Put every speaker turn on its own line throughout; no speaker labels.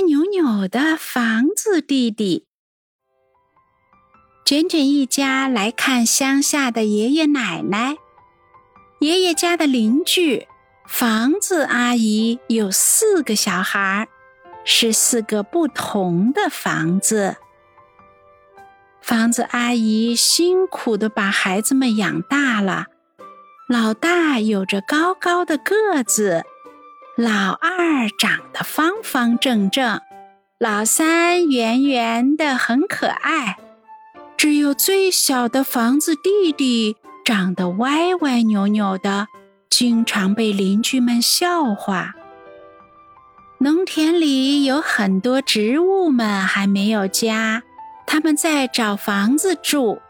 歪扭扭的房子弟弟。卷卷一家来看乡下的爷爷奶奶。爷爷家的邻居房子阿姨有四个小孩，是四个不同的房子。房子阿姨辛苦的把孩子们养大了。老大有着高高的个子，老二长得方方正正，老三圆圆的很可爱，只有最小的房子弟弟长得歪歪扭扭的，经常被邻居们笑话。农田里有很多植物们还没有家，他们在找房子住。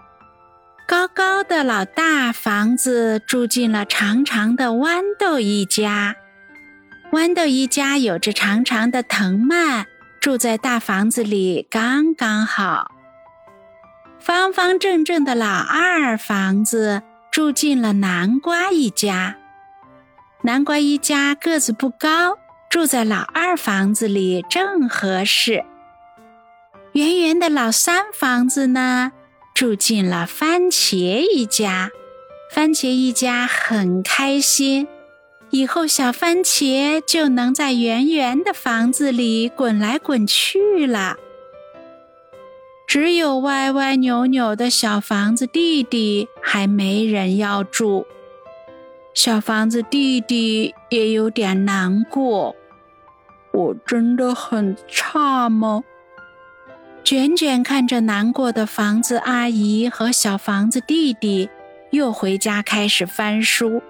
高高的老大房子住进了长长的豌豆一家，豌豆一家有着长长的藤蔓，住在大房子里刚刚好。方方正正的老二房子住进了南瓜一家，南瓜一家个子不高，住在老二房子里正合适。圆圆的老三房子呢？住进了番茄一家，番茄一家很开心，以后小番茄就能在圆圆的房子里滚来滚去了。只有歪歪扭扭的小房子弟弟还没人要住，小房子弟弟也有点难过。我真的很差吗？卷卷看着难过的房子阿姨和小房子弟弟，又回家开始翻书，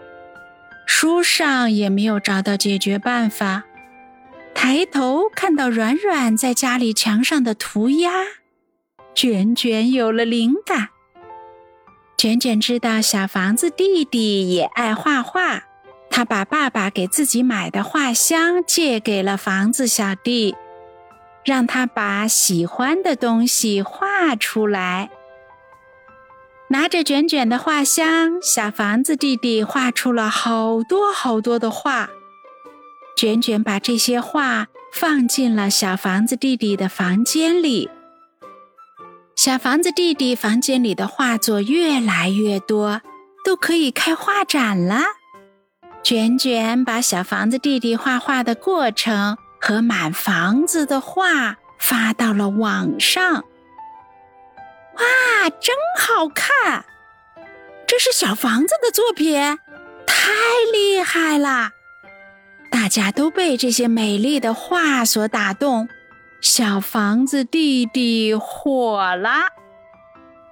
书上也没有找到解决办法。抬头看到软软在家里墙上的涂鸦，卷卷有了灵感。卷卷知道小房子弟弟也爱画画，他把爸爸给自己买的画箱借给了房子小弟。让他把喜欢的东西画出来。拿着卷卷的画箱，小房子弟弟画出了好多好多的画。卷卷把这些画放进了小房子弟弟的房间里。小房子弟弟房间里的画作越来越多，都可以开画展了。卷卷把小房子弟弟画画的过程。和满房子的画发到了网上。哇，真好看！这是小房子的作品，太厉害了！大家都被这些美丽的画所打动。小房子弟弟火了，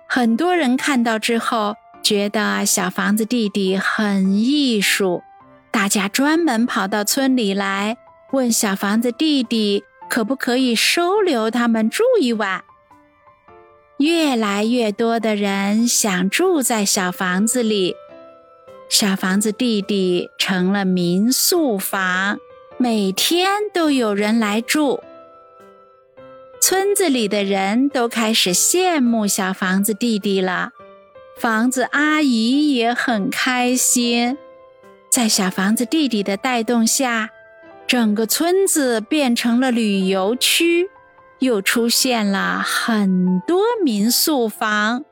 很多人看到之后觉得小房子弟弟很艺术，大家专门跑到村里来。问小房子弟弟可不可以收留他们住一晚？越来越多的人想住在小房子里，小房子弟弟成了民宿房，每天都有人来住。村子里的人都开始羡慕小房子弟弟了，房子阿姨也很开心，在小房子弟弟的带动下。整个村子变成了旅游区，又出现了很多民宿房。